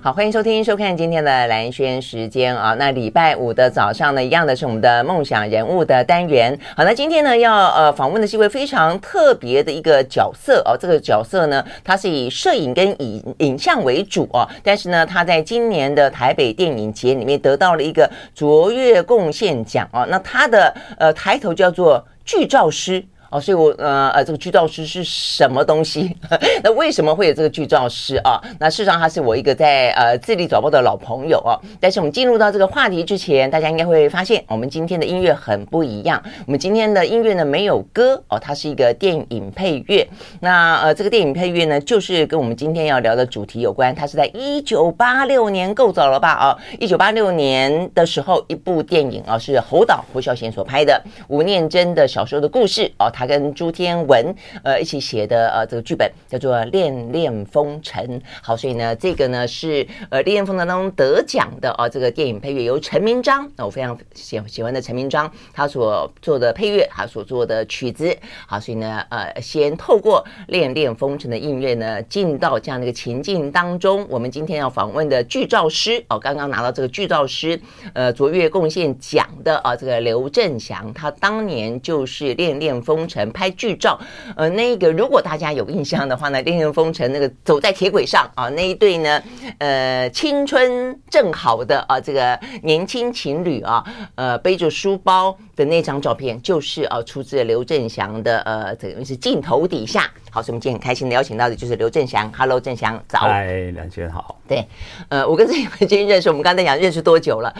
好，欢迎收听、收看今天的兰萱时间啊。那礼拜五的早上呢，一样的是我们的梦想人物的单元。好，那今天呢，要呃访问的是一位非常特别的一个角色哦。这个角色呢，他是以摄影跟影影像为主哦。但是呢，他在今年的台北电影节里面得到了一个卓越贡献奖哦。那他的呃抬头叫做剧照师。哦，所以我呃呃，这个剧照师是什么东西？那为什么会有这个剧照师啊？那事实上他是我一个在呃智力早报的老朋友哦。但是我们进入到这个话题之前，大家应该会发现，我们今天的音乐很不一样。我们今天的音乐呢没有歌哦，它是一个电影配乐。那呃，这个电影配乐呢，就是跟我们今天要聊的主题有关。它是在一九八六年够早了吧？啊，一九八六年的时候，一部电影啊，是侯导侯孝贤所拍的吴念真的小时候的故事哦。他跟朱天文呃一起写的呃这个剧本叫做《恋恋风尘》。好，所以呢这个呢是呃《恋恋风尘》当中得奖的啊这个电影配乐由陈明章，那我非常喜喜欢的陈明章他所做的配乐，他所做的曲子。好，所以呢呃先透过《恋恋风尘》的音乐呢进到这样的一个情境当中。我们今天要访问的剧照师哦，刚刚拿到这个剧照师呃卓越贡献奖的啊这个刘振祥，他当年就是《恋恋风城》拍剧照，呃，那个如果大家有印象的话呢，《恋恋风尘》那个走在铁轨上啊，那一对呢，呃，青春正好的啊，这个年轻情侣啊，呃，背着书包的那张照片，就是呃，出自刘振祥的呃，等于是镜头底下。好，所以我们今天很开心的邀请到的就是刘振祥。Hello，振祥，早。嗨，兰萱好。对，呃，我跟振祥今天认识，我们刚才讲认识多久了？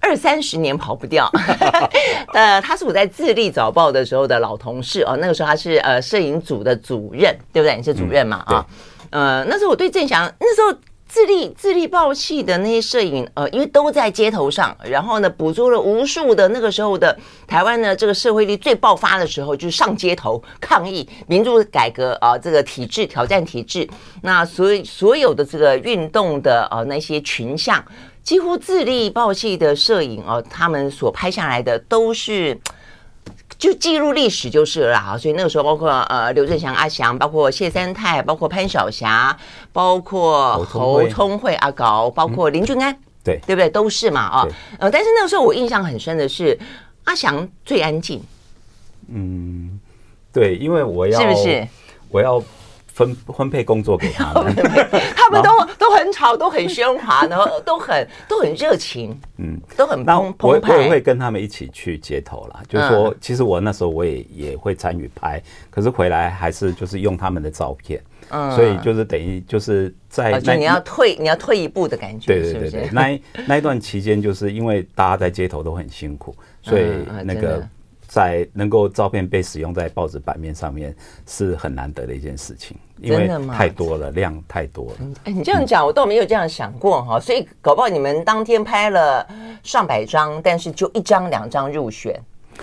二三十年跑不掉。呃，他是我在自立早报的时候的老同事哦，那个时候他是呃摄影组的主任，对不对？你是主任嘛？啊、嗯，呃，那时候我对振祥那时候。自立自立报系的那些摄影，呃，因为都在街头上，然后呢，捕捉了无数的那个时候的台湾呢，这个社会力最爆发的时候，就是上街头抗议民主改革啊、呃，这个体制挑战体制。那所以所有的这个运动的呃那些群像，几乎自立报系的摄影哦、呃，他们所拍下来的都是。就记录历史就是了啊，所以那个时候包括呃刘振祥阿祥，包括谢三泰，包括潘晓霞，包括侯聪慧阿高，包括林俊安，嗯、对对不对？都是嘛啊，呃，但是那个时候我印象很深的是阿祥最安静。嗯，对，因为我要是不是我要。分分配工作给他们，他们都都很吵，都很喧哗，然后 都很都很热情，嗯，都很澎澎湃。我也会跟他们一起去街头啦，就是说，其实我那时候我也也会参与拍，可是回来还是就是用他们的照片，嗯，所以就是等于就是在那你要退你要退一步的感觉，对对对对，那那一段期间就是因为大家在街头都很辛苦，所以 那个。在能够照片被使用在报纸版面上面是很难得的一件事情，因为太多了，量太多了。哎，你这样讲，我倒没有这样想过哈。所以搞不好你们当天拍了上百张，但是就一张两张入选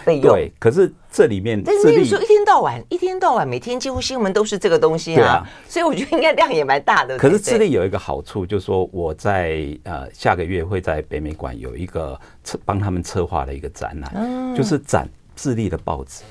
备用。对，可是这里面，但是那个时候一天到晚，一天到晚，每天几乎新闻都是这个东西啊。所以我觉得应该量也蛮大的。可是自立有一个好处，就是说我在呃下个月会在北美馆有一个策帮他们策划的一个展览，就是展。自立的报纸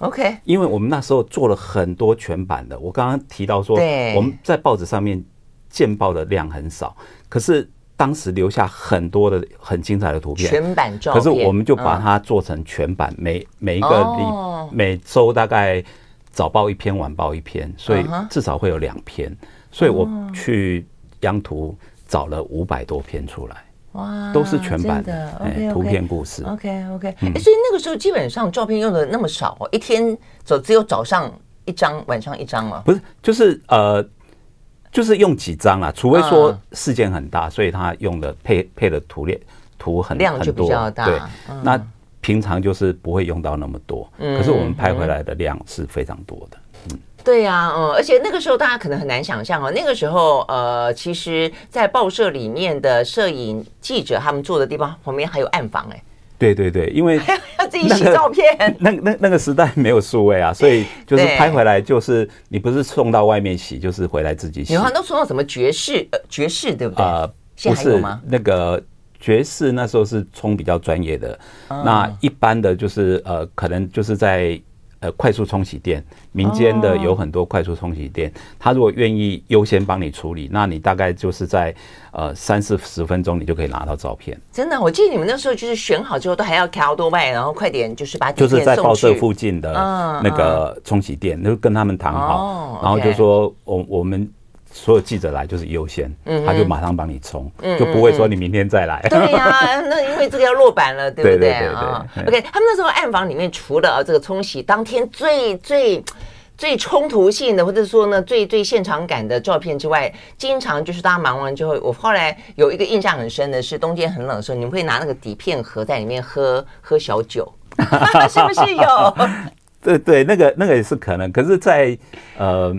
，OK，因为我们那时候做了很多全版的。我刚刚提到说，我们在报纸上面见报的量很少，可是当时留下很多的很精彩的图片，全版照片。可是我们就把它做成全版，每每一个礼每周大概早报一篇，晚报一篇，所以至少会有两篇。所以我去央图找了五百多篇出来。哇，都是全版的图片故事，OK OK，哎，所以那个时候基本上照片用的那么少，一天走只有早上一张，晚上一张了？不是，就是呃，就是用几张啊？除非说事件很大，所以他用的配配的图列图很量就比较大。对，那平常就是不会用到那么多，可是我们拍回来的量是非常多的。对呀、啊，嗯，而且那个时候大家可能很难想象哦，那个时候，呃，其实，在报社里面的摄影记者他们坐的地方旁边还有暗房，哎，对对对，因为 要自己洗照片，那 那那个时代没有数位啊，所以就是拍回来就是你不是送到外面洗，就是回来自己洗。你好像都送到什么爵士，呃，爵士对不对？呃，不是那个爵士那时候是冲比较专业的，那一般的就是呃，可能就是在。呃快速冲洗店，民间的有很多快速冲洗店，他如果愿意优先帮你处理，那你大概就是在呃三四十分钟，你就可以拿到照片。真的，我记得你们那时候就是选好之后，都还要开好多外，然后快点就是把就是在报社附近的那个冲洗店，就跟他们谈好，然后就说我我们。所有记者来就是优先，嗯，他就马上帮你冲，嗯，就不会说你明天再来。对呀、啊，那因为这个要落板了，对不对啊？OK，他们那时候暗房里面除了这个冲洗当天最最最冲突性的，或者说呢最最现场感的照片之外，经常就是大家忙完之后，我后来有一个印象很深的是冬天很冷的时候，你们会拿那个底片盒在里面喝 喝小酒，是不是有？对对，那个那个也是可能，可是在，在呃。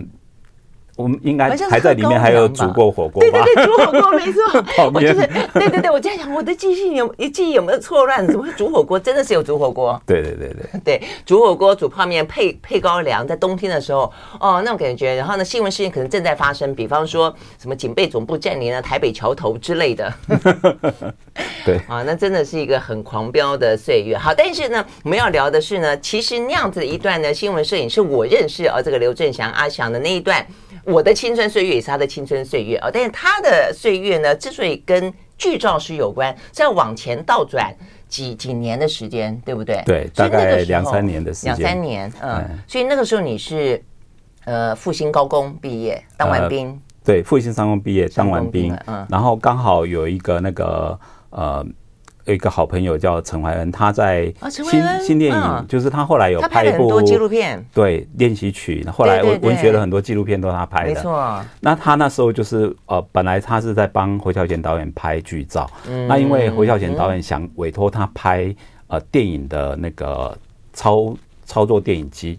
我们应该还在里面，还有煮过火锅。对对对，煮火锅没错。我就是对对对，我在想我的记忆有记忆有没有错乱？怎么会煮火锅？真的是有煮火锅。对对对对对，煮火锅煮泡面配配高粱，在冬天的时候哦，那种感觉。然后呢，新闻事件可能正在发生，比方说什么警备总部占领了台北桥头之类的。对啊，那真的是一个很狂飙的岁月。好，但是呢，我们要聊的是呢，其实那样子一段呢，新闻摄影是我认识啊，这个刘振祥阿祥的那一段。我的青春岁月也是他的青春岁月啊，但是他的岁月呢，之所以跟剧照是有关，是要往前倒转几几年的时间，对不对？对，大概两三年的时间。两三年，嗯，所以那个时候你是呃复兴高工毕业，当完兵。呃、对，复兴三工毕业，当完兵，嗯，然后刚好有一个那个呃。有一个好朋友叫陈怀恩，他在新新电影，就是他后来有拍一部纪录片，对练习曲，后来文文学的很多纪录片都是他拍的，没错。那他那时候就是呃，本来他是在帮侯孝贤导演拍剧照，那因为侯孝贤导演想委托他拍呃电影的那个操操作电影机。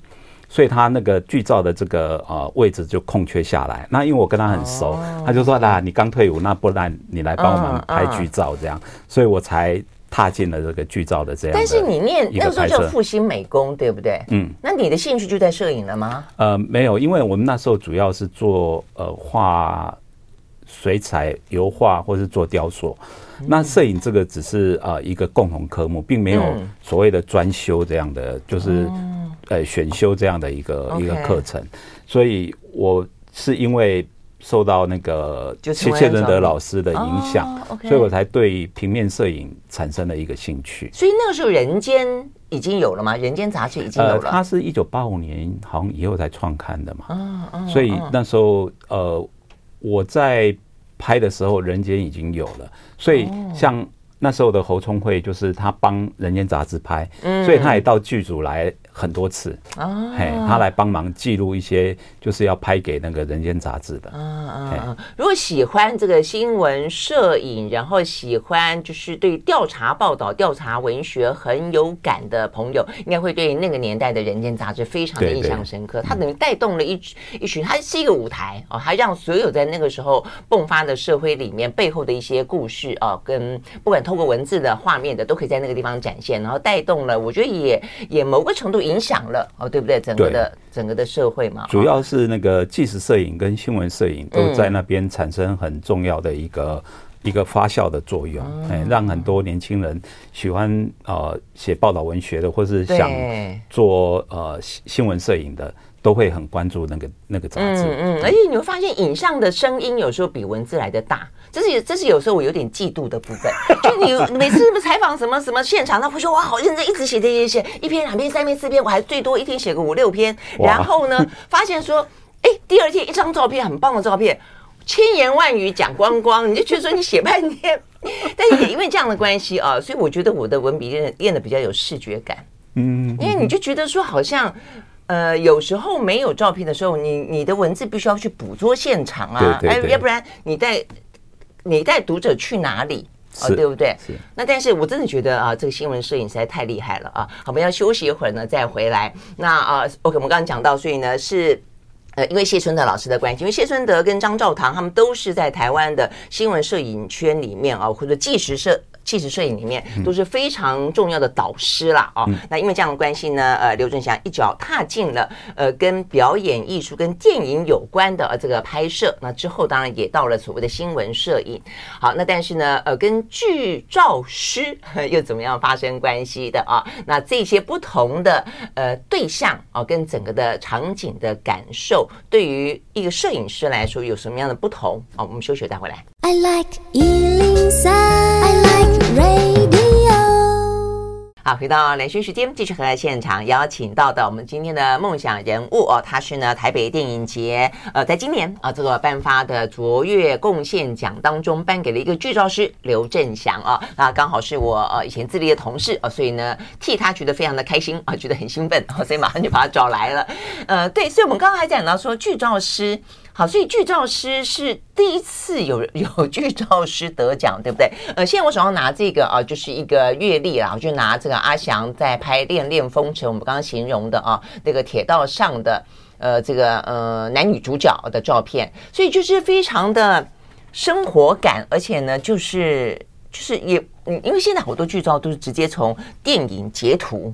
所以他那个剧照的这个呃位置就空缺下来。那因为我跟他很熟，他就说：“那你刚退伍，那不然你来帮我们拍剧照这样。”所以我才踏进了这个剧照的这样。但是你念那时候叫复兴美工，对不对？嗯。那你的兴趣就在摄影了吗？呃，没有，因为我们那时候主要是做呃画水彩、油画，或是做雕塑。那摄影这个只是呃一个共同科目，并没有所谓的专修这样的，就是。呃，选修这样的一个一个课程，所以我是因为受到那个谢谢仁德老师的影响，所以我才对平面摄影产生了一个兴趣。所以那个时候，人间已经有了吗？人间杂志已经有了。它是一九八五年好像以后才创刊的嘛。嗯嗯所以那时候呃，我在拍的时候，人间已经有了。所以像那时候的侯聪慧，就是他帮人间杂志拍，所以他也到剧组来。很多次啊，嘿，他来帮忙记录一些，就是要拍给那个《人间》杂志的。嗯嗯，如果喜欢这个新闻摄影，然后喜欢就是对调查报道、调查文学很有感的朋友，应该会对那个年代的《人间》杂志非常的印象深刻。它等于带动了一一群，它是一个舞台哦，它让所有在那个时候迸发的社会里面背后的一些故事哦，跟不管透过文字的、画面的，都可以在那个地方展现，然后带动了，我觉得也也某个程度。影响了哦，对不对？整个的整个的社会嘛，主要是那个纪实摄影跟新闻摄影都在那边产生很重要的一个一个发酵的作用，哎，让很多年轻人喜欢呃写报道文学的，或是想做呃新闻摄影的。都会很关注那个那个杂志，嗯嗯，而且你会发现影像的声音有时候比文字来的大，这是这是有时候我有点嫉妒的部分。就你每次采访什么什么现场，他会说哇好认真，一直写这些写一篇两篇三篇四篇，我还最多一天写个五六篇。然后呢，发现说哎，第二天一张照片很棒的照片，千言万语讲光光，你就觉得说你写半天。但是也因为这样的关系啊，所以我觉得我的文笔练练的比较有视觉感，嗯，因为你就觉得说好像。呃，有时候没有照片的时候，你你的文字必须要去捕捉现场啊，哎，要不然你带你带读者去哪里哦？对不对？是。那但是我真的觉得啊，这个新闻摄影实在太厉害了啊！好，我们要休息一会儿呢，再回来。那啊，OK，我们刚刚讲到，所以呢是呃，因为谢春德老师的关系，因为谢春德跟张兆堂他们都是在台湾的新闻摄影圈里面啊，或者纪实摄。纪实摄影里面都是非常重要的导师啦。哦。那因为这样的关系呢，呃，刘正祥一脚踏进了呃跟表演艺术、跟电影有关的这个拍摄。那之后当然也到了所谓的新闻摄影。好，那但是呢，呃，跟剧照师又怎么样发生关系的啊？那这些不同的呃对象啊，跟整个的场景的感受，对于一个摄影师来说有什么样的不同？好，我们休息再回来。I like 103, I like radio 好，回到连续时间，继续和现场邀请到的我们今天的梦想人物哦，他是呢台北电影节呃，在今年啊这个颁发的卓越贡献奖当中颁给了一个剧照师刘正祥啊，那刚好是我呃以前资历的同事啊，所以呢替他觉得非常的开心啊，觉得很兴奋，所以马上就把他找来了。呃，对，所以我们刚刚还讲到说剧照师。好，所以剧照师是第一次有有剧照师得奖，对不对？呃，现在我手上拿这个啊，就是一个阅历啦，我就拿这个阿翔在拍《恋恋风尘》，我们刚刚形容的啊，那个铁道上的呃这个呃男女主角的照片，所以就是非常的生活感，而且呢，就是就是也嗯，因为现在好多剧照都是直接从电影截图。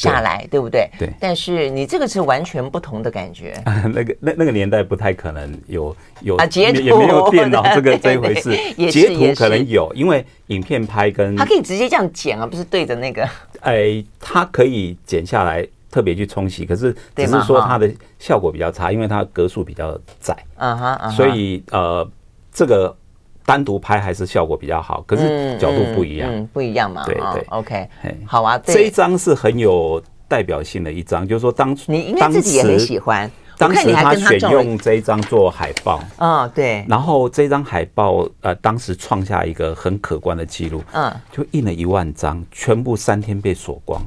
下来，对不对？对。但是你这个是完全不同的感觉。啊、那个那那个年代不太可能有有啊截图，也没有电脑这个 这一回事。截图可能有，因为影片拍跟它可以直接这样剪啊，不是对着那个。哎，它可以剪下来，特别去冲洗，可是只是说它的效果比较差，因为它格数比较窄。啊哈。所以呃，这个。单独拍还是效果比较好，可是角度不一样，嗯嗯、不一样嘛。对对、哦、，OK，好啊。这一张是很有代表性的一张，就是说当你应该自己也很喜欢。当时他选用这一张做海报，嗯，对。然后这张海报呃，当时创下一个很可观的记录，嗯，就印了一万张，全部三天被锁光。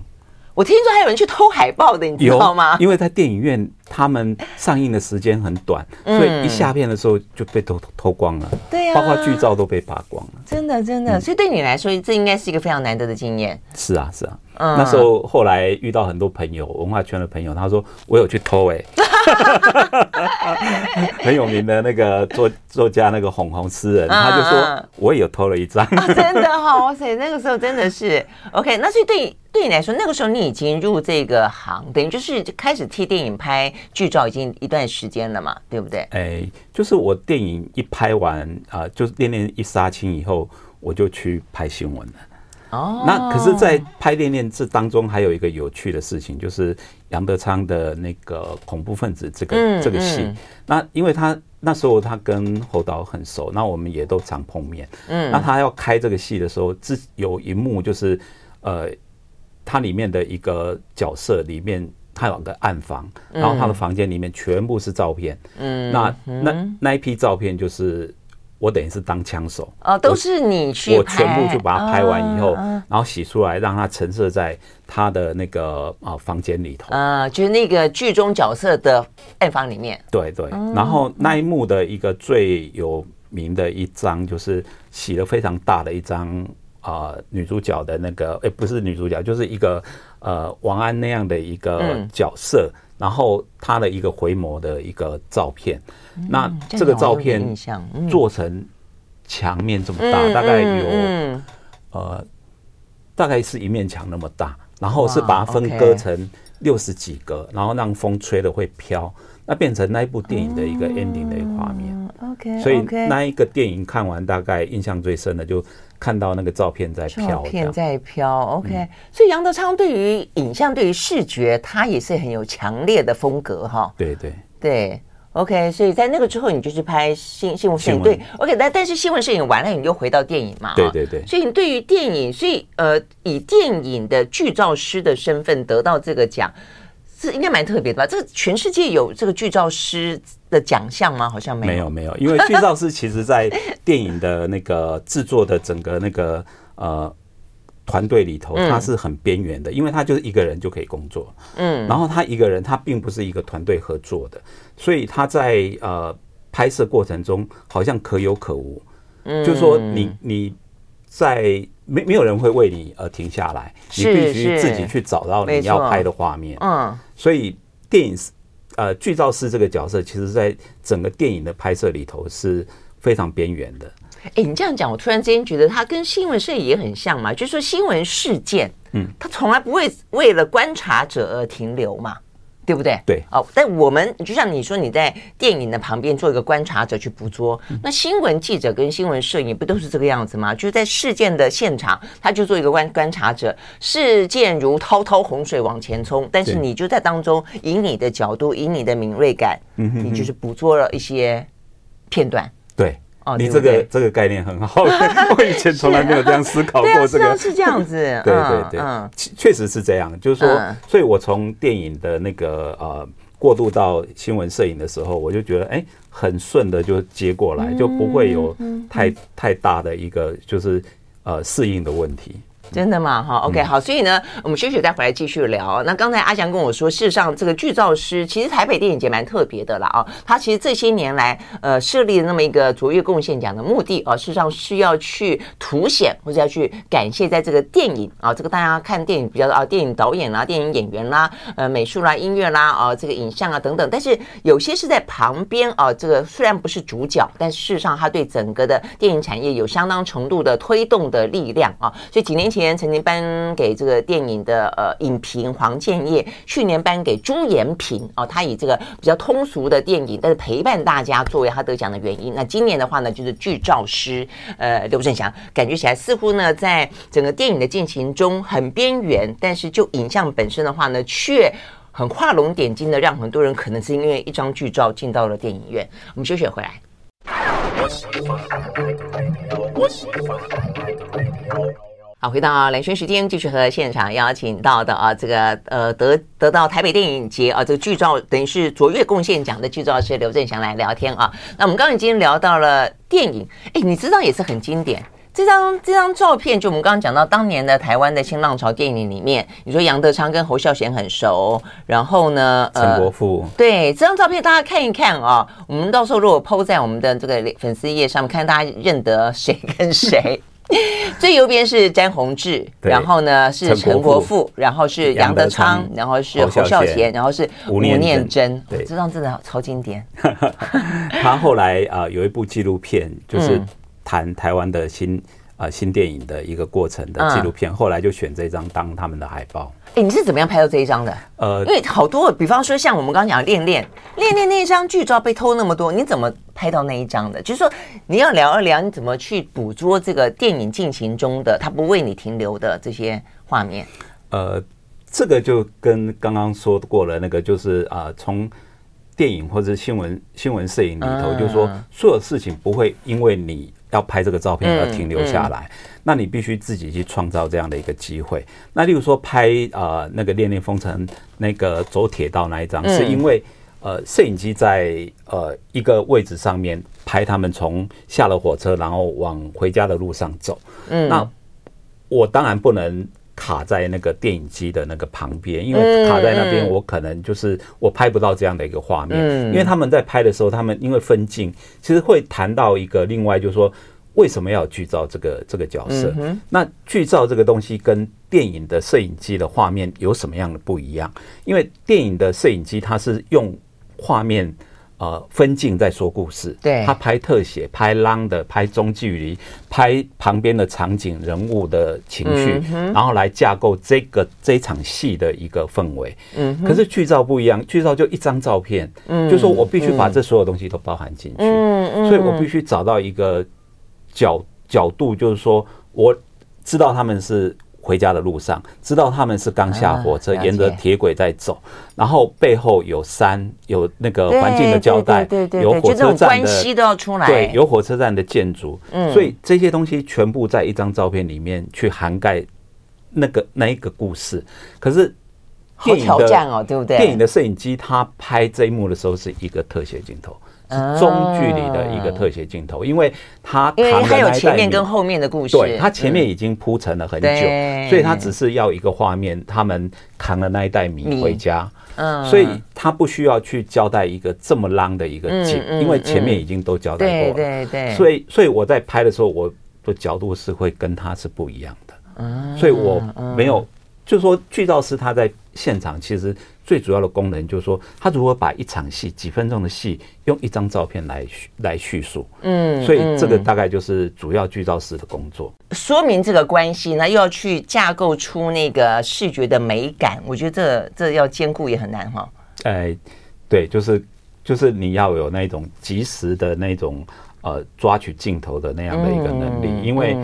我听说还有人去偷海报的，你知道吗？因为在电影院，他们上映的时间很短，嗯、所以一下片的时候就被偷偷光了。对呀、啊，包括剧照都被扒光了。真的，真的。所以对你来说，这应该是一个非常难得的经验。是啊，是啊。嗯、那时候后来遇到很多朋友，文化圈的朋友，他说我有去偷哎、欸，很有名的那个作作家那个红红诗人，他就说我也有偷了一张、啊，真的好哇塞，那个时候真的是 OK。那所以对对你来说，那个时候你已经入这个行，等于就是开始替电影拍剧照已经一段时间了嘛，对不对？哎、欸，就是我电影一拍完啊、呃，就是恋恋一杀青以后，我就去拍新闻了。哦，那可是，在拍《恋恋》这当中，还有一个有趣的事情，就是杨德昌的那个恐怖分子这个、嗯、这个戏。嗯、那因为他那时候他跟侯导很熟，那我们也都常碰面。嗯，那他要开这个戏的时候，自有一幕就是，呃，他里面的一个角色里面，他有个暗房，然后他的房间里面全部是照片。嗯，那那那一批照片就是。我等于是当枪手哦，都是你去我全部就把它拍完以后，然后洗出来，让它陈设在他的那个啊房间里头啊，就是那个剧中角色的暗房里面。对对，然后那一幕的一个最有名的一张，就是洗了非常大的一张啊女主角的那个，哎，不是女主角，就是一个呃王安那样的一个角色。然后他的一个回眸的一个照片，嗯、那这个照片做成墙面这么大，嗯、大概有、嗯、呃，大概是一面墙那么大，然后是把它分割成六十几个，然后让风吹了会飘，那变成那一部电影的一个 ending 的一个画面。OK，所以那一个电影看完，大概印象最深的就。看到那个照片在飘，照片在飘。OK，嗯，所以杨德昌对于影像、对于视觉，他也是很有强烈的风格哈。对对对，OK。所以在那个之后，你就去拍新新闻摄影。对，OK。但但是新闻摄影完了，你又回到电影嘛？对对对。所以你对于电影，所以呃，以电影的剧照师的身份得到这个奖。这应该蛮特别的吧？这个全世界有这个剧照师的奖项吗？好像没有，没有，没有。因为剧照师其实，在 电影的那个制作的整个那个呃团队里头，他是很边缘的，因为他就是一个人就可以工作。嗯，然后他一个人，他并不是一个团队合作的，所以他在呃拍摄过程中好像可有可无。嗯，就是说你你在。没没有人会为你而停下来，你必须自己去找到你要拍的画面。嗯，所以电影是呃剧照师这个角色，其实在整个电影的拍摄里头是非常边缘的。哎，你这样讲，我突然之间觉得它跟新闻摄影也很像嘛，就是说新闻事件，嗯，它从来不会为了观察者而停留嘛。对不对？对哦，但我们就像你说，你在电影的旁边做一个观察者去捕捉，嗯、那新闻记者跟新闻摄影不都是这个样子吗？就是在事件的现场，他就做一个观观察者，事件如滔滔洪水往前冲，但是你就在当中以你的角度，以你的敏锐感，嗯哼哼，你就是捕捉了一些片段，对。哦，你这个这个概念很好，我以前从来没有这样思考过。这个是这样子，对对对，确实是这样。就是说，所以我从电影的那个呃过渡到新闻摄影的时候，我就觉得哎，很顺的就接过来，就不会有太太大的一个就是呃适应的问题。真的吗？哈，OK，好，所以呢，我们休息再回来继续聊。那刚才阿翔跟我说，事实上这个剧照师其实台北电影节蛮特别的啦。啊。他其实这些年来，呃，设立了那么一个卓越贡献奖的目的啊，事实上是要去凸显或者要去感谢在这个电影啊，这个大家看电影比较啊，电影导演啦、电影演员啦、呃，美术啦、音乐啦啊，这个影像啊等等。但是有些是在旁边啊，这个虽然不是主角，但事实上他对整个的电影产业有相当程度的推动的力量啊。所以几年前。曾经颁给这个电影的呃影评黄建业，去年颁给朱延平哦，他以这个比较通俗的电影，但是陪伴大家作为他得奖的原因。那今年的话呢，就是剧照师呃刘振祥，感觉起来似乎呢在整个电影的进行中很边缘，但是就影像本身的话呢，却很画龙点睛的，让很多人可能是因为一张剧照进到了电影院。我们休息回来。好，回到蓝轩时间，继续和现场邀请到的啊，这个呃得得到台北电影节啊这个剧照等于是卓越贡献奖的剧照是刘振祥来聊天啊。那我们刚刚已经聊到了电影，哎，你知道也是很经典。这张这张照片，就我们刚刚讲到当年的台湾的新浪潮电影里面，你说杨德昌跟侯孝贤很熟，然后呢，呃，陈国富，对，这张照片大家看一看啊，我们到时候如果 PO 在我们的这个粉丝页上面，看大家认得谁跟谁。最右边是詹宏志，然后呢是陈国富，然后是杨德昌，然后是侯孝贤，然后是吴念真。对，这张真的超经典。他后来啊有一部纪录片，就是谈台湾的新啊新电影的一个过程的纪录片，后来就选这张当他们的海报。哎，你是怎么样拍到这一张的？呃，因为好多，比方说像我们刚刚讲的《恋恋》，《恋恋》那一张剧照被偷那么多，你怎么拍到那一张的？就是说你要聊一聊，你怎么去捕捉这个电影进行中的他不为你停留的这些画面？呃，这个就跟刚刚说过了，那个就是啊，从电影或者新闻新闻摄影里头，就是说所有事情不会因为你要拍这个照片而停留下来。那你必须自己去创造这样的一个机会。那例如说拍呃那个《恋恋风尘》那个走铁道那一张，是因为呃摄影机在呃一个位置上面拍他们从下了火车然后往回家的路上走。嗯，那我当然不能卡在那个电影机的那个旁边，因为卡在那边我可能就是我拍不到这样的一个画面。嗯，因为他们在拍的时候，他们因为分镜，其实会谈到一个另外就是说。为什么要剧照这个这个角色？那剧照这个东西跟电影的摄影机的画面有什么样的不一样？因为电影的摄影机它是用画面呃分镜在说故事，对，他拍特写、拍 long 的、拍中距离、拍旁边的场景、人物的情绪，然后来架构这个这场戏的一个氛围。嗯，可是剧照不一样，剧照就一张照片，嗯，就说我必须把这所有东西都包含进去，嗯嗯，所以我必须找到一个。角角度就是说，我知道他们是回家的路上，知道他们是刚下火车，沿着铁轨在走，然后背后有山，有那个环境的交代，对对对，有火车站的关系都要出来，对，有火车站的建筑，嗯，所以这些东西全部在一张照片里面去涵盖那个那一个故事。可是电影的哦，对不对？电影的摄影机他拍这一幕的时候是一个特写镜头。中距离的一个特写镜头，因为它因为它有前面跟后面的故事，对，它前面已经铺陈了很久，所以它只是要一个画面，他们扛了那一袋米回家，嗯，所以他不需要去交代一个这么 long 的一个景，因为前面已经都交代过了，对对对，所以所以我在拍的时候，我的角度是会跟他是不一样的，嗯，所以我没有，就是说剧照师他在现场其实最主要的功能就是说，他如何把一场戏几分钟的戏用一张照片来来叙述，嗯，所以这个大概就是主要剧照师的工作。说明这个关系，呢又要去架构出那个视觉的美感，我觉得这这要兼顾也很难哈。哎，对，就是就是你要有那种及时的那种呃抓取镜头的那样的一个能力，因为。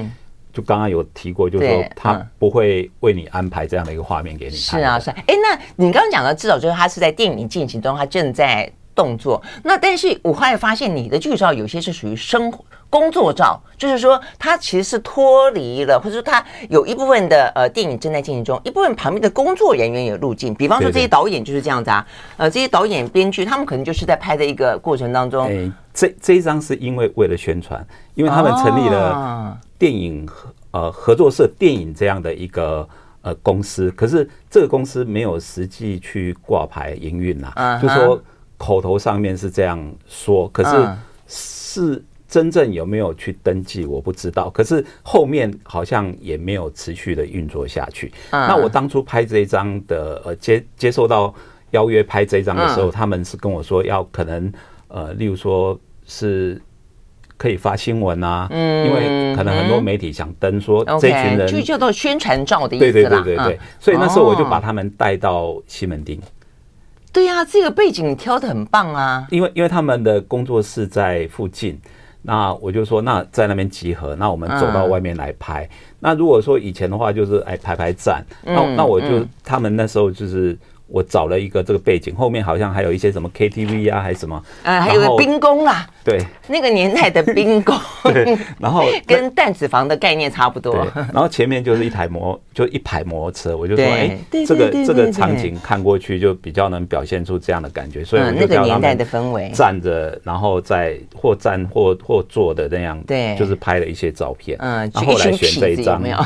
就刚刚有提过，就是说他不会为你安排这样的一个画面给你看。是啊，是啊。哎，那你刚刚讲的至少就是他是在电影进行中，他正在动作。那但是我后来发现，你的剧照有些是属于生活工作照，就是说他其实是脱离了，或者说他有一部分的呃电影正在进行中，一部分旁边的工作人员也入境。比方说这些导演就是这样子啊，呃，这些导演编剧他们可能就是在拍的一个过程当中。哎，这这一张是因为为了宣传，因为他们成立了。电影合呃合作社电影这样的一个呃公司，可是这个公司没有实际去挂牌营运呐，就说口头上面是这样说，可是是真正有没有去登记我不知道，可是后面好像也没有持续的运作下去。那我当初拍这一张的呃接接受到邀约拍这一张的时候，他们是跟我说要可能呃例如说是。可以发新闻啊，嗯，因为可能很多媒体想登说这群人就叫做宣传照的意思对对对对对，所以那时候我就把他们带到西门町。对呀，这个背景挑的很棒啊。因为因为他们的工作室在附近，那我就说那在那边集合，那我们走到外面来拍。那如果说以前的话就是哎排排站，那那我就他们那时候就是。我找了一个这个背景，后面好像还有一些什么 KTV 啊，还是什么？呃，还有个兵工啦。对，那个年代的兵工。对，然后 跟弹子房的概念差不多。然后前面就是一台摩，就一排摩托车，我就说，哎，这个这个场景看过去就比较能表现出这样的感觉，所以我就叫他们站着，然后在或站或或坐的那样，对，就是拍了一些照片。嗯，然后来选这一张。没有，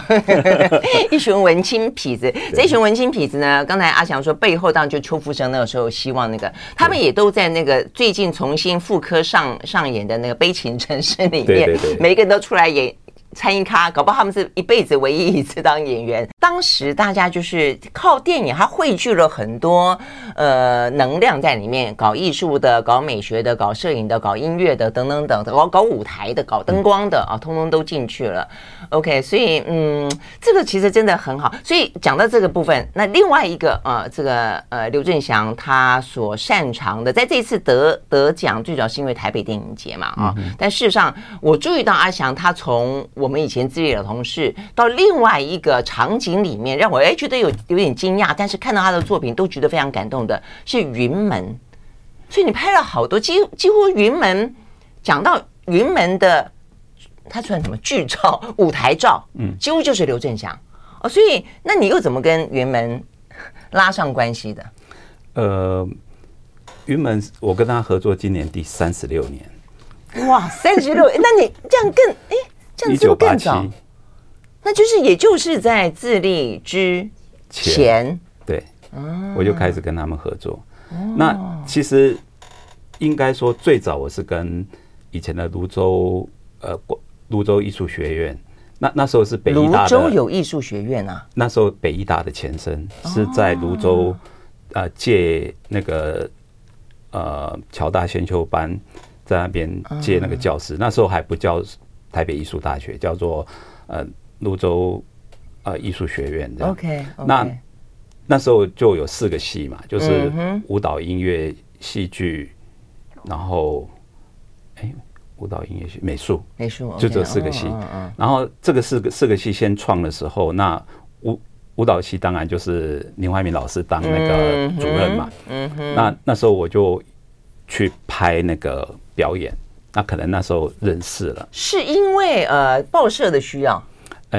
一群文青痞子。这一群文青痞子呢，刚才阿翔说背。以后当然就邱福生那个时候希望那个，他们也都在那个最近重新复刻上上演的那个《悲情城市》里面，对对对，每一个人都出来演。餐一咖，搞不好他们是一辈子唯一一次当演员。当时大家就是靠电影，它汇聚了很多呃能量在里面，搞艺术的、搞美学的、搞摄影的、搞音乐的等等等，搞搞舞台的、搞灯光的啊，通通都进去了。OK，所以嗯，这个其实真的很好。所以讲到这个部分，那另外一个呃，这个呃刘振祥他所擅长的，在这次得得奖，最主要是因为台北电影节嘛啊。但事实上，我注意到阿翔他从我们以前资历的同事到另外一个场景里面，让我哎觉得有有点惊讶，但是看到他的作品都觉得非常感动的，是云门。所以你拍了好多，几几乎云门讲到云门的，他穿什么剧照、舞台照，嗯，几乎就是刘正祥哦。所以那你又怎么跟云门拉上关系的？呃，云门我跟他合作今年第三十六年，哇，三十六，那你这样更哎。这样子更早，那就是也就是在自立之前，前，对，我就开始跟他们合作。那其实应该说，最早我是跟以前的泸州呃，芦洲艺术学院，那那时候是北艺大的，芦洲有艺术学院啊。那时候北艺大的前身是在芦洲，呃，借那个呃侨大先修班在那边借那个教室，那时候还不叫。台北艺术大学叫做呃泸州呃艺术学院这样。OK，那那时候就有四个系嘛，就是舞蹈、音乐、戏剧，然后哎，舞蹈、音乐、系美术，美术就这四个系。然后这个四个四个系先创的时候，那舞舞蹈系当然就是林怀民老师当那个主任嘛。嗯哼。那那时候我就去拍那个表演。那可能那时候认识了，是因为呃报社的需要，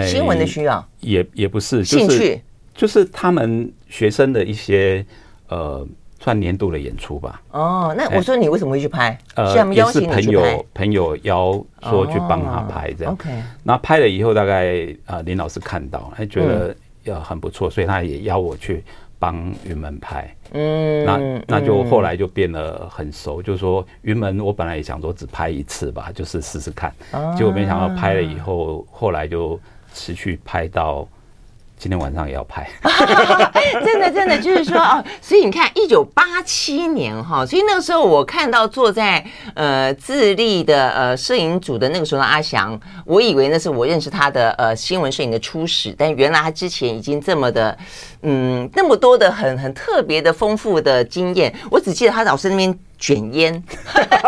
新闻的需要，也也不是兴趣，就是他们学生的一些呃算年度的演出吧。哦，那我说你为什么会去拍？呃，也是朋友朋友邀说去帮他拍这样。OK，那拍了以后，大概呃林老师看到，他觉得呃很不错，所以他也邀我去。帮云门拍，嗯，那那就后来就变得很熟，就是说云门，我本来也想说只拍一次吧，就是试试看，结果没想到拍了以后，后来就持续拍到今天晚上也要拍，真的真的就是说哦，所以你看，一九八七年哈，所以那个时候我看到坐在呃自立的呃摄影组的那个时候的阿翔，我以为那是我认识他的呃新闻摄影的初始，但原来他之前已经这么的嗯那么多的很很特别的丰富的经验，我只记得他老师那边。卷烟，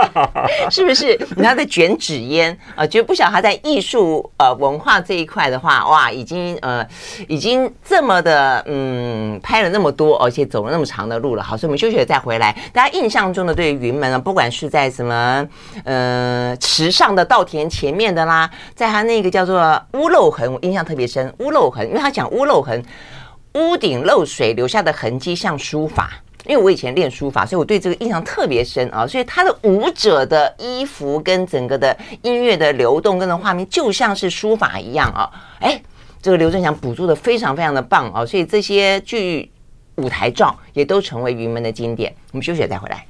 是不是？你看在卷纸烟啊，就不晓得他在艺术呃文化这一块的话，哇，已经呃已经这么的嗯拍了那么多，而且走了那么长的路了。好，所以我们休息了再回来。大家印象中的对于云门啊，不管是在什么呃池上的稻田前面的啦，在他那个叫做屋漏痕，我印象特别深。屋漏痕，因为他讲屋漏痕，屋顶漏水留下的痕迹像书法。因为我以前练书法，所以我对这个印象特别深啊。所以他的舞者的衣服跟整个的音乐的流动跟的画面，就像是书法一样啊。哎，这个刘振祥捕捉的非常非常的棒啊。所以这些剧舞台照也都成为云门的经典。我们休息再回来。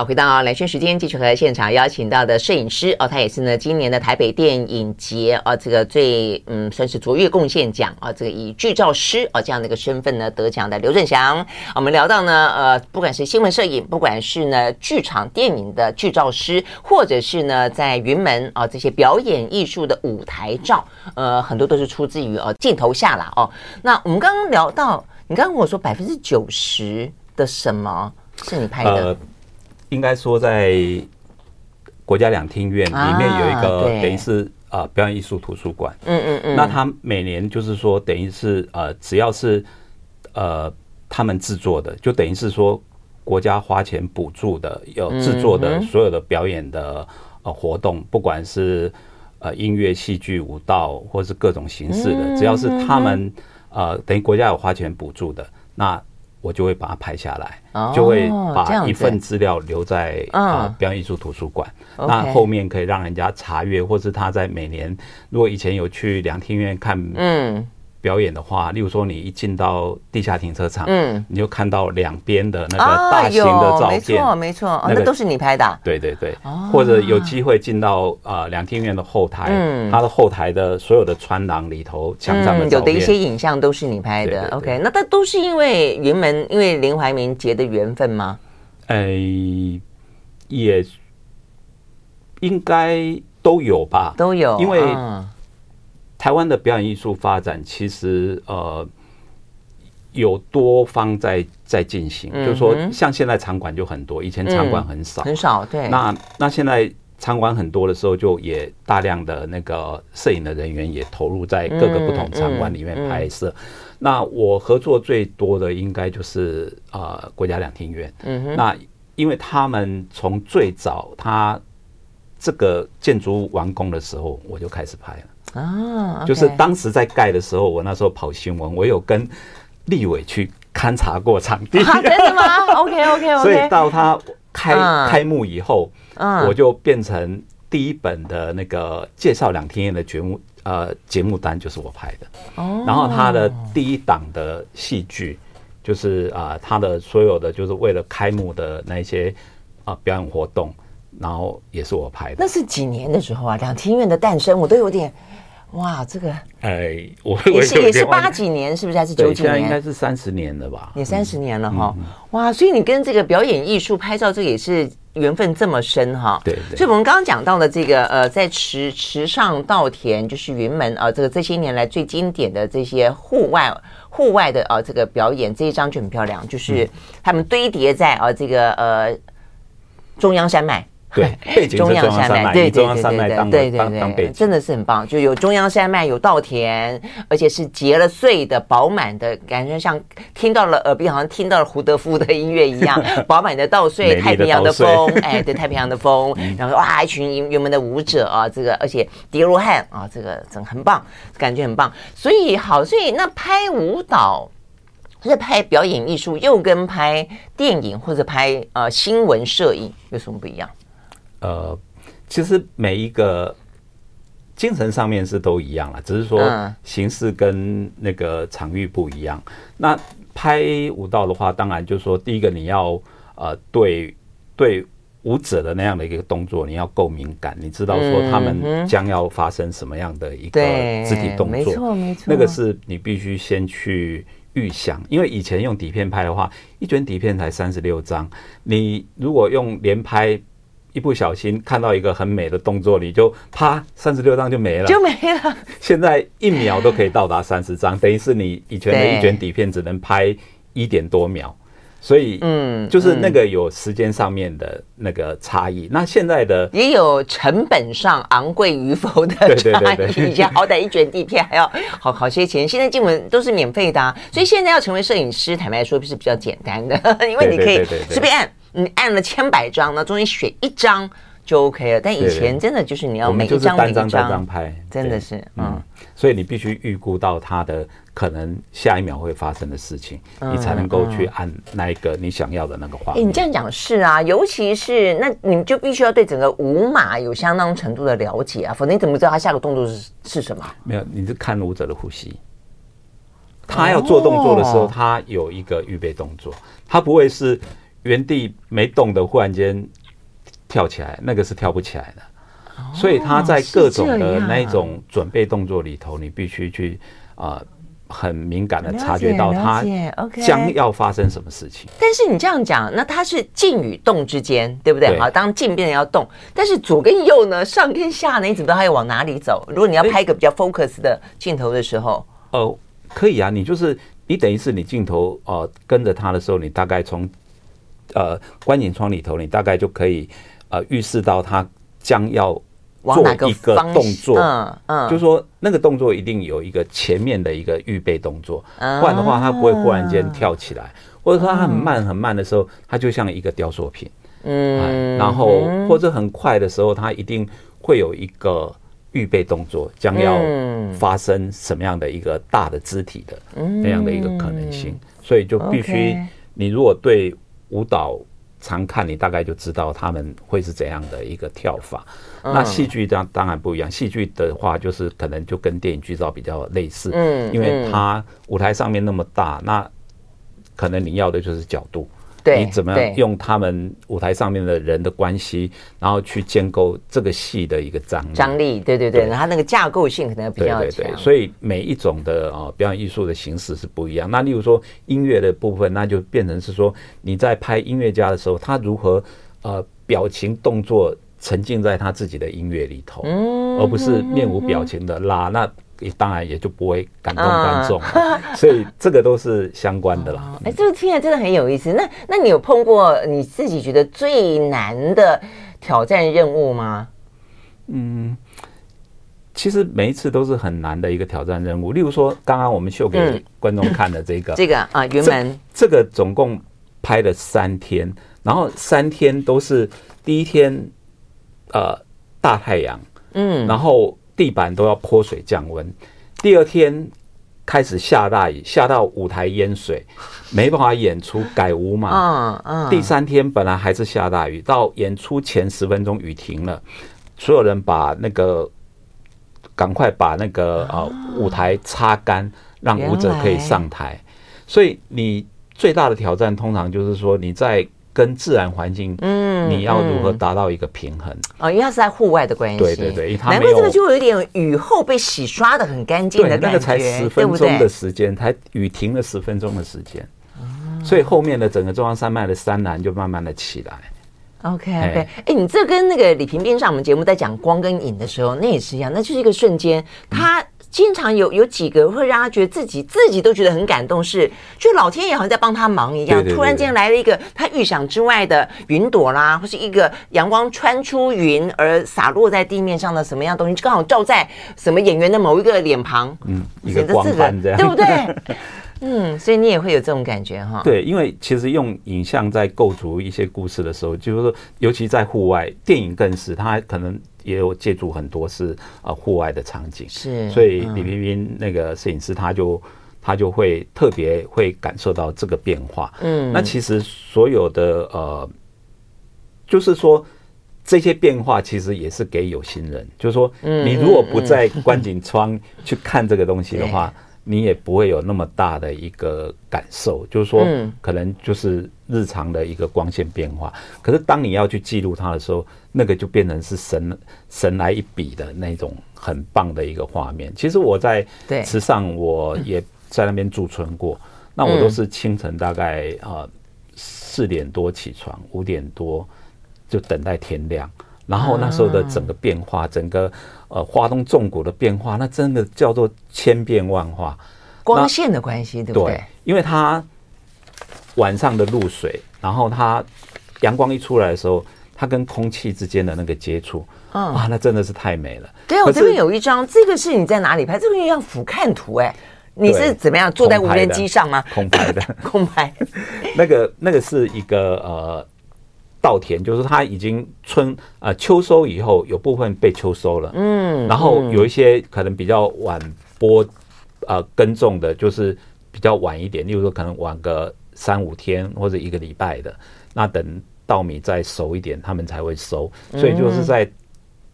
好，回到兰萱时间，继续和现场邀请到的摄影师哦，他也是呢今年的台北电影节哦，这个最嗯算是卓越贡献奖啊，这个以剧照师哦这样的一个身份呢得奖的刘振祥。我们聊到呢呃，不管是新闻摄影，不管是呢剧场电影的剧照师，或者是呢在云门啊这些表演艺术的舞台照，呃，很多都是出自于哦镜头下了哦。那我们刚刚聊到，你刚刚跟我说百分之九十的什么是你拍的？应该说，在国家两厅院里面有一个等于是呃表演艺术图书馆。嗯嗯嗯。那他每年就是说，等于是呃，只要是呃他们制作的，就等于是说国家花钱补助的，有制作的所有的表演的呃活动，不管是呃音乐、戏剧、舞蹈，或是各种形式的，只要是他们呃等于国家有花钱补助的，那。我就会把它拍下来，就会把一份资料留在啊表演艺术图书馆。那后面可以让人家查阅，或是他在每年，如果以前有去两厅院看，嗯。表演的话，例如说你一进到地下停车场，嗯，你就看到两边的那个大型的照片，没错没错，那都是你拍的，对对对，或者有机会进到呃两厅院的后台，嗯，它的后台的所有的穿廊里头墙上的有的一些影像都是你拍的，OK，那它都是因为云门因为林怀民结的缘分吗？哎，也应该都有吧，都有，因为。台湾的表演艺术发展其实呃有多方在在进行，就是说像现在场馆就很多，以前场馆很少，很少。对。那那现在场馆很多的时候，就也大量的那个摄影的人员也投入在各个不同场馆里面拍摄。那我合作最多的应该就是呃国家两厅院。嗯哼。那因为他们从最早他这个建筑物完工的时候，我就开始拍了。啊，就是当时在盖的时候，我那时候跑新闻，我有跟立委去勘察过场地。真的吗？OK OK OK。所以到他开开幕以后，我就变成第一本的那个介绍两厅院的节目，呃，节目单就是我拍的。哦。然后他的第一档的戏剧，就是啊，他的所有的就是为了开幕的那些啊表演活动，然后也是我拍的。那是几年的时候啊？两厅院的诞生，我都有点。哇，这个哎，我也是也是八几年，是不是还是九几年？应该是三十年了吧？也三十年了哈！哇，所以你跟这个表演艺术拍照，这个也是缘分这么深哈？对。所以我们刚刚讲到的这个呃，在池池上稻田，就是云门啊，这个这些年来最经典的这些户外户外的啊这个表演，这一张就很漂亮，就是他们堆叠在啊这个呃中央山脉。对，背景中央山脉，对中央山脉当对对对，真的是很棒。就有中央山脉，有稻田，而且是结了穗的、饱满的感觉，像听到了耳边好像听到了胡德夫的音乐一样，饱满的稻穗，太平洋的风，哎，对，太平洋的风，然后哇，一群云门的舞者啊，这个而且叠罗汉啊，这个真很棒，感觉很棒。所以好，所以那拍舞蹈。是拍表演艺术，又跟拍电影或者拍呃新闻摄影有什么不一样？呃，其实每一个精神上面是都一样了，只是说形式跟那个场域不一样。嗯、那拍舞蹈的话，当然就是说，第一个你要呃对对舞者的那样的一个动作，你要够敏感，你知道说他们将要发生什么样的一个肢体动作，没错没错，那个是你必须先去预想，因为以前用底片拍的话，一卷底片才三十六张，你如果用连拍，一不小心看到一个很美的动作，你就啪三十六张就没了，就没了。现在一秒都可以到达三十张，等于是你以前的一卷底片只能拍一点多秒。所以，嗯，就是那个有时间上面的那个差异。那现在的也有成本上昂贵与否的 差异。以前好歹一卷底片还要好好些钱，现在基本都是免费的啊。所以现在要成为摄影师，坦白说是比较简单的，因为你可以随便按，你按了千百张，那中间选一张就 OK 了。但以前真的就是你要每一张每一张单张拍，真的是嗯。所以你必须预估到它的可能下一秒会发生的事情，你才能够去按那一个你想要的那个画面。你这样讲是啊，尤其是那你就必须要对整个舞码有相当程度的了解啊，否则你怎么知道他下个动作是是什么？没有，你是看舞者的呼吸。他要做动作的时候，他有一个预备动作，他不会是原地没动的，忽然间跳起来，那个是跳不起来的。所以他在各种的那种准备动作里头，你必须去啊、呃、很敏感的察觉到他将要发生什么事情。但是你这样讲，那他是静与动之间，对不对？好，当静变成要动，但是左跟右呢，上跟下呢，你怎么知道他要往哪里走？如果你要拍一个比较 focus 的镜头的时候，哦、呃，可以啊，你就是你等于是你镜头呃跟着他的时候，你大概从呃观景窗里头，你大概就可以呃预示到他将要。做一个动作，嗯嗯，就是说那个动作一定有一个前面的一个预备动作，不然的话它不会忽然间跳起来，或者说它很慢很慢的时候，它就像一个雕塑品，嗯，然后或者很快的时候，它一定会有一个预备动作，将要发生什么样的一个大的肢体的那样的一个可能性，所以就必须你如果对舞蹈。常看你大概就知道他们会是怎样的一个跳法。那戏剧当当然不一样，戏剧的话就是可能就跟电影剧照比较类似，嗯，因为它舞台上面那么大，那可能你要的就是角度。对，你怎么样用他们舞台上面的人的关系，然后去建构这个戏的一个张力？张力，对对对，它那个架构性可能比较强。对对对，所以每一种的啊表演艺术的形式是不一样。那例如说音乐的部分，那就变成是说你在拍音乐家的时候，他如何呃表情动作沉浸在他自己的音乐里头，嗯，而不是面无表情的拉那。也当然也就不会感动观众，所以这个都是相关的啦。哎，这个听起来真的很有意思。那那你有碰过你自己觉得最难的挑战任务吗？嗯，其实每一次都是很难的一个挑战任务。例如说，刚刚我们秀给观众看的这个，这个啊，云门，这个总共拍了三天，然后三天都是第一天，呃，大太阳，嗯，然后。地板都要泼水降温，第二天开始下大雨，下到舞台淹水，没办法演出，改舞嘛。嗯嗯。第三天本来还是下大雨，到演出前十分钟雨停了，所有人把那个赶快把那个呃舞台擦干，让舞者可以上台。所以你最大的挑战通常就是说你在。跟自然环境，嗯，你要如何达到一个平衡？哦，因为它是在户外的关系，对对对，难怪这个就有点雨后被洗刷的很干净的感觉，那个才十分钟的时间，才雨停了十分钟的时间，所以后面的整个中央山脉的山峦就慢慢的起来。OK OK，哎，你这跟那个李平边上我们节目在讲光跟影的时候，那也是一样，那就是一个瞬间，他。经常有有几个会让他觉得自己自己都觉得很感动，是就老天爷好像在帮他忙一样。对对对对，突然间来了一个他预想之外的云朵啦，或是一个阳光穿出云而洒落在地面上的什么样东西，就刚好照在什么演员的某一个脸庞，嗯，一个光环这样，对不对？嗯，所以你也会有这种感觉哈。对，因为其实用影像在构筑一些故事的时候，就是说，尤其在户外，电影更是，它可能。也有借助很多是呃户外的场景，是，所以李冰冰那个摄影师他就他就会特别会感受到这个变化。嗯，那其实所有的呃，就是说这些变化其实也是给有心人，就是说，你如果不在观景窗去看这个东西的话，你也不会有那么大的一个感受，就是说，可能就是日常的一个光线变化。嗯、可是当你要去记录它的时候，那个就变成是神神来一笔的那种很棒的一个画面。其实我在池上，我也在那边驻村过，嗯、那我都是清晨大概啊四点多起床，五点多就等待天亮。然后那时候的整个变化，整个呃花东纵谷的变化，那真的叫做千变万化。光线的关系，对不对？对，因为它晚上的露水，然后它阳光一出来的时候，它跟空气之间的那个接触，嗯，啊，那真的是太美了。对，我这边有一张，这个是你在哪里拍？这个要俯瞰图哎，你是怎么样坐在无人机上吗？空拍的，空拍。那个那个是一个呃。稻田就是它已经春呃秋收以后，有部分被秋收了，嗯，然后有一些可能比较晚播呃耕种的，就是比较晚一点，例如说可能晚个三五天或者一个礼拜的，那等稻米再熟一点，他们才会收，所以就是在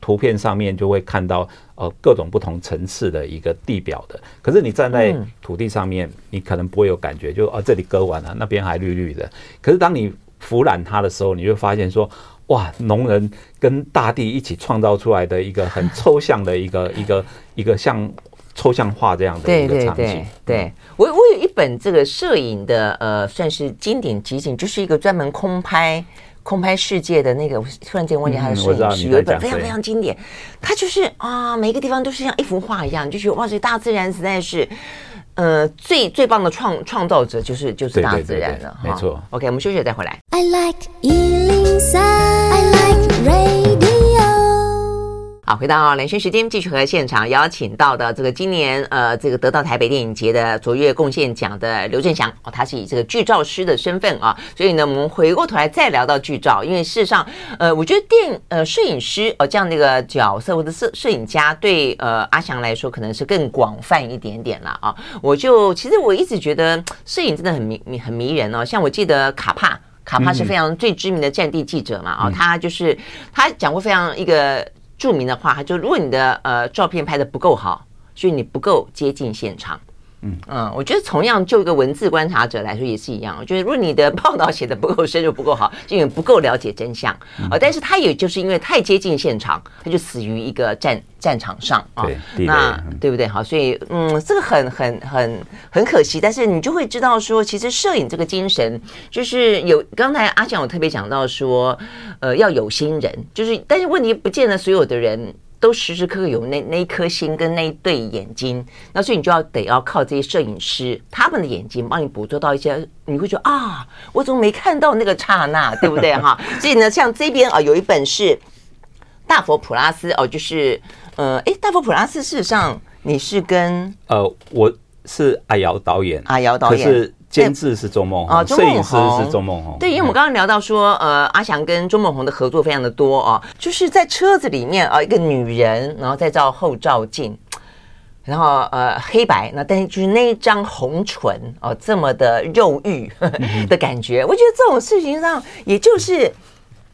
图片上面就会看到呃各种不同层次的一个地表的，可是你站在土地上面，你可能不会有感觉，就啊这里割完了，那边还绿绿的，可是当你俯瞰它的时候，你就发现说，哇，农人跟大地一起创造出来的一个很抽象的一个 一个一个像抽象画这样的一个场景。对，对，对，对我我有一本这个摄影的呃，算是经典集锦，就是一个专门空拍空拍世界的那个。我突然间忘记他的摄影师，有一本非常非常经典，它就是啊，每一个地方都是像一幅画一样，就觉得哇，这大自然实在是。呃，最最棒的创创造者就是就是大自然了，没错。OK，我们休息再回来。I like 好，回到连线时间，继续和现场邀请到的这个今年呃，这个得到台北电影节的卓越贡献奖的刘振祥哦，他是以这个剧照师的身份啊，所以呢，我们回过头来再聊到剧照，因为事实上，呃，我觉得电呃摄影师哦这样的一个角色或者摄摄影家对呃阿翔来说可能是更广泛一点点了啊。我就其实我一直觉得摄影真的很迷很迷人哦，像我记得卡帕卡帕是非常最知名的战地记者嘛啊，他就是他讲过非常一个。著名的话，他就如果你的呃照片拍的不够好，所以你不够接近现场。嗯嗯，我觉得同样就一个文字观察者来说也是一样。我觉得如果你的报道写的不够深入、不够好，就因为不够了解真相啊、呃。但是他也就是因为太接近现场，他就死于一个战战场上啊。对，那对不对？好，所以嗯，这个很很很很可惜。但是你就会知道说，其实摄影这个精神，就是有刚才阿翔有特别讲到说，呃，要有心人，就是但是问题不见得所有的人。都时时刻刻有那那一颗心跟那一对眼睛，那所以你就要得要靠这些摄影师他们的眼睛帮你捕捉到一些，你会觉得啊，我怎么没看到那个刹那，对不对哈？所以呢，像这边啊，有一本是大佛普拉斯哦，就是呃，哎，大佛普拉斯事实上你是跟呃，我是阿瑶导演，阿瑶导演。监制是周梦啊，摄影师是周梦红。对，因为我们刚刚聊到说，呃，阿翔跟周梦红的合作非常的多哦，就是在车子里面啊，一个女人，然后再照后照镜，然后呃黑白，那但是就是那一张红唇哦，这么的肉欲 的感觉，我觉得这种事情上，也就是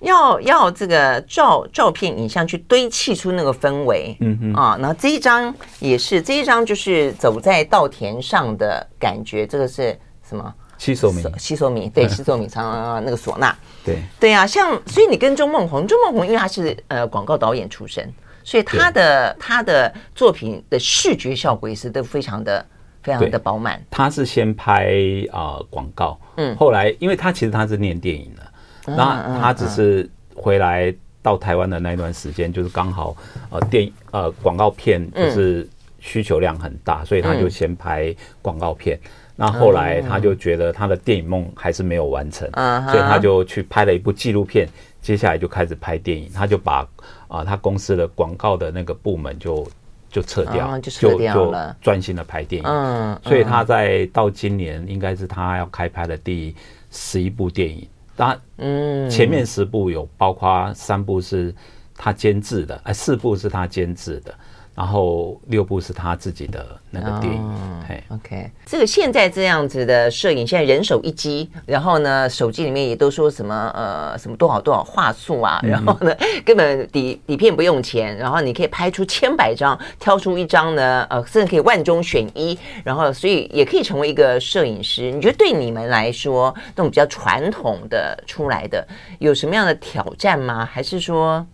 要要这个照照片影像去堆砌出那个氛围，嗯嗯啊，然后这一张也是这一张就是走在稻田上的感觉，这个是。什么？西索米，西索米，对，西索米唱那个唢呐，对，对啊，像所以你跟钟孟宏，钟孟宏因为他是呃广告导演出身，所以他的他的作品的视觉效果也是都非常的非常的饱满。他是先拍啊广告，嗯，后来因为他其实他是念电影的，那他只是回来到台湾的那段时间，就是刚好呃电呃广告片就是需求量很大，所以他就先拍广告片。那后来他就觉得他的电影梦还是没有完成，所以他就去拍了一部纪录片。接下来就开始拍电影，他就把啊他公司的广告的那个部门就就撤掉，就撤掉了，就专心的拍电影。嗯，所以他在到今年应该是他要开拍的第十一部电影。他嗯，前面十部有包括三部是他监制的，哎，四部是他监制的。然后六部是他自己的那个电影。哦、嘿，OK，这个现在这样子的摄影，现在人手一机，然后呢，手机里面也都说什么呃什么多少多少画素啊，然后呢，嗯、根本底底片不用钱，然后你可以拍出千百张，挑出一张呢，呃，甚至可以万中选一，然后所以也可以成为一个摄影师。你觉得对你们来说，那种比较传统的出来的，有什么样的挑战吗？还是说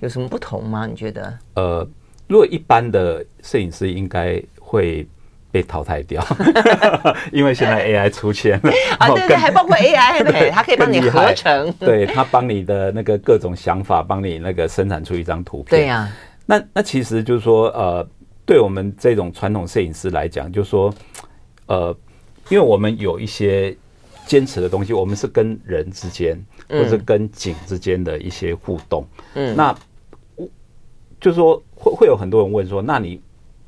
有什么不同吗？你觉得？呃。如果一般的摄影师应该会被淘汰掉，因为现在 AI 出现了 啊，对对，还包括 AI，对，它可以帮你合成，对，它帮你的那个各种想法，帮你那个生产出一张图片。对呀、啊，那那其实就是说，呃，对我们这种传统摄影师来讲，就是说，呃，因为我们有一些坚持的东西，我们是跟人之间，或者跟景之间的一些互动，嗯，那。就是说，会会有很多人问说，那你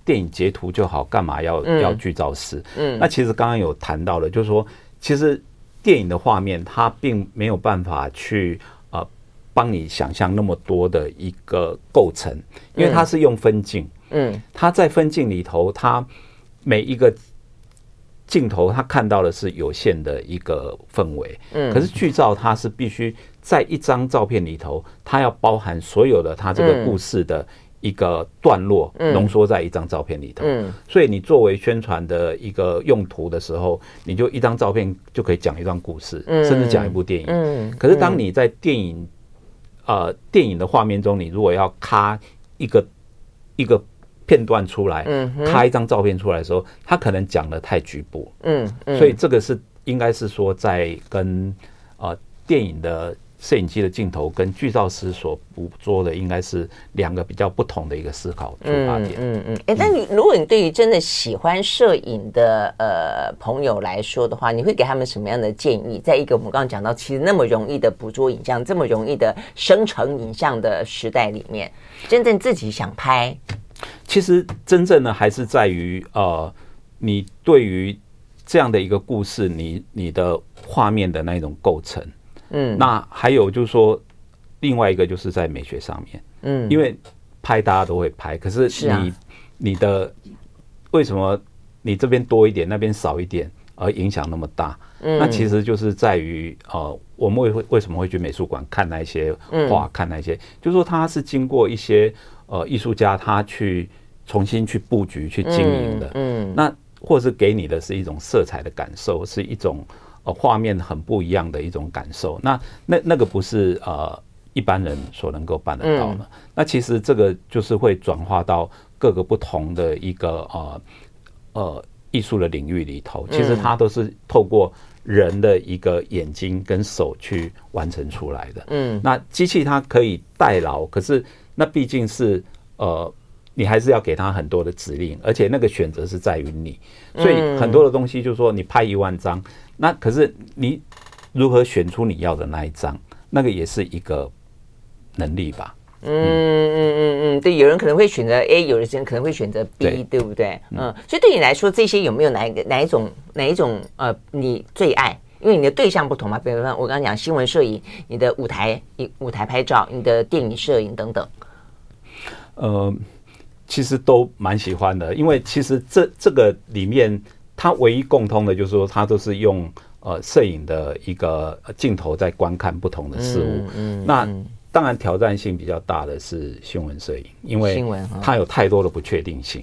电影截图就好，干嘛要要剧照师？嗯，那其实刚刚有谈到了，就是说，其实电影的画面它并没有办法去呃帮你想象那么多的一个构成，因为它是用分镜，嗯，它在分镜里头，它每一个镜头他看到的是有限的一个氛围，嗯，可是剧照它是必须。在一张照片里头，它要包含所有的它这个故事的一个段落，浓缩在一张照片里头。嗯，所以你作为宣传的一个用途的时候，你就一张照片就可以讲一段故事，甚至讲一部电影。嗯，可是当你在电影呃电影的画面中，你如果要咔一个一个片段出来，嗯，咔一张照片出来的时候，他可能讲的太局部。嗯，所以这个是应该是说在跟呃电影的。摄影机的镜头跟剧照师所捕捉的，应该是两个比较不同的一个思考出发点。嗯嗯。哎、嗯，那、你如果你对于真的喜欢摄影的呃朋友来说的话，你会给他们什么样的建议？在一个我们刚刚讲到，其实那么容易的捕捉影像，这么容易的生成影像的时代里面，真正自己想拍，其实真正的还是在于呃，你对于这样的一个故事，你你的画面的那一种构成。嗯，那还有就是说，另外一个就是在美学上面，嗯，因为拍大家都会拍，可是你、啊、你的为什么你这边多一点，那边少一点，而影响那么大？嗯，那其实就是在于呃，我们为为什么会去美术馆看那些画，看那些，就是说它是经过一些呃艺术家他去重新去布局、去经营的，嗯，那或是给你的是一种色彩的感受，是一种。呃，画面很不一样的一种感受，那那那个不是呃一般人所能够办得到的。嗯、那其实这个就是会转化到各个不同的一个呃呃艺术的领域里头，其实它都是透过人的一个眼睛跟手去完成出来的。嗯，那机器它可以代劳，可是那毕竟是呃你还是要给他很多的指令，而且那个选择是在于你，所以很多的东西就是说你拍一万张。那可是你如何选出你要的那一张？那个也是一个能力吧。嗯嗯嗯嗯，对，有人可能会选择 A，有的人可能会选择 B，对，对不对？嗯，所以对你来说，这些有没有哪一个哪一种哪一种呃，你最爱？因为你的对象不同嘛。比如说我刚刚讲新闻摄影，你的舞台你舞台拍照，你的电影摄影等等。呃，其实都蛮喜欢的，因为其实这这个里面。它唯一共通的就是说，它都是用呃摄影的一个镜头在观看不同的事物。嗯，嗯，那当然挑战性比较大的是新闻摄影，因为它有太多的不确定性，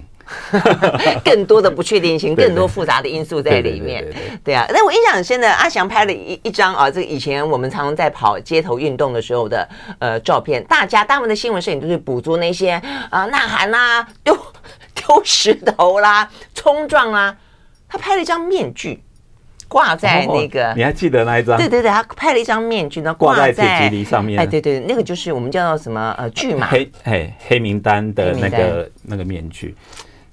更多的不确定性，更多复杂的因素在里面。对啊，但我印象很深的，阿翔拍了一一张啊，这个以前我们常常在跑街头运动的时候的呃照片，大家大部分的新闻摄影都是捕捉那些啊呐喊啦、丢丢石头啦、冲撞啦。他拍了一张面具，挂在那个、哦，你还记得那一张？对对对，他拍了一张面具，呢挂在铁蒺藜上面。哎，对对，那个就是我们叫做什么呃，巨码黑哎黑名单的那个那个面具。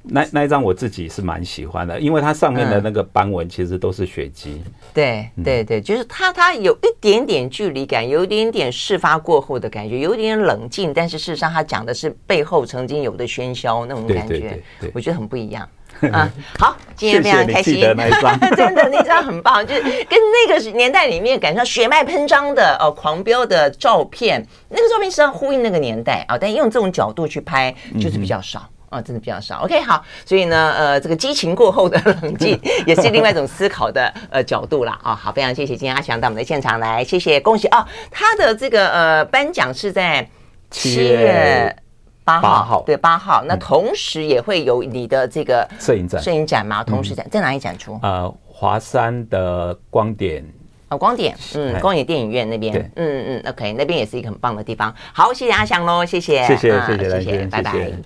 那那一张我自己是蛮喜欢的，因为它上面的那个斑纹其实都是血迹、嗯。对对对，就是它它有一点点距离感，有一点点事发过后的感觉，有一点点冷静，但是事实上它讲的是背后曾经有的喧嚣那种感觉，我觉得很不一样。啊，好，今天非常开心，谢谢 真的那张很棒，就是跟那个年代里面赶上血脉喷张的呃狂飙的照片，那个照片实际上呼应那个年代啊，但用这种角度去拍就是比较少。哦，真的比较少。OK，好，所以呢，呃，这个激情过后的冷静 也是另外一种思考的呃角度啦。哦，好，非常谢谢今天阿翔到我们的现场来，谢谢，恭喜哦，他的这个呃颁奖是在七月八号，号对八号，那同时也会有你的这个摄影展，摄影展嘛，同时展、嗯、在哪里展出？呃，华山的光点。哦，光点，嗯，光点电影院那边，嗯嗯嗯，OK，那边也是一个很棒的地方。好，谢谢阿翔喽，谢谢，谢谢，谢谢，谢谢，拜拜。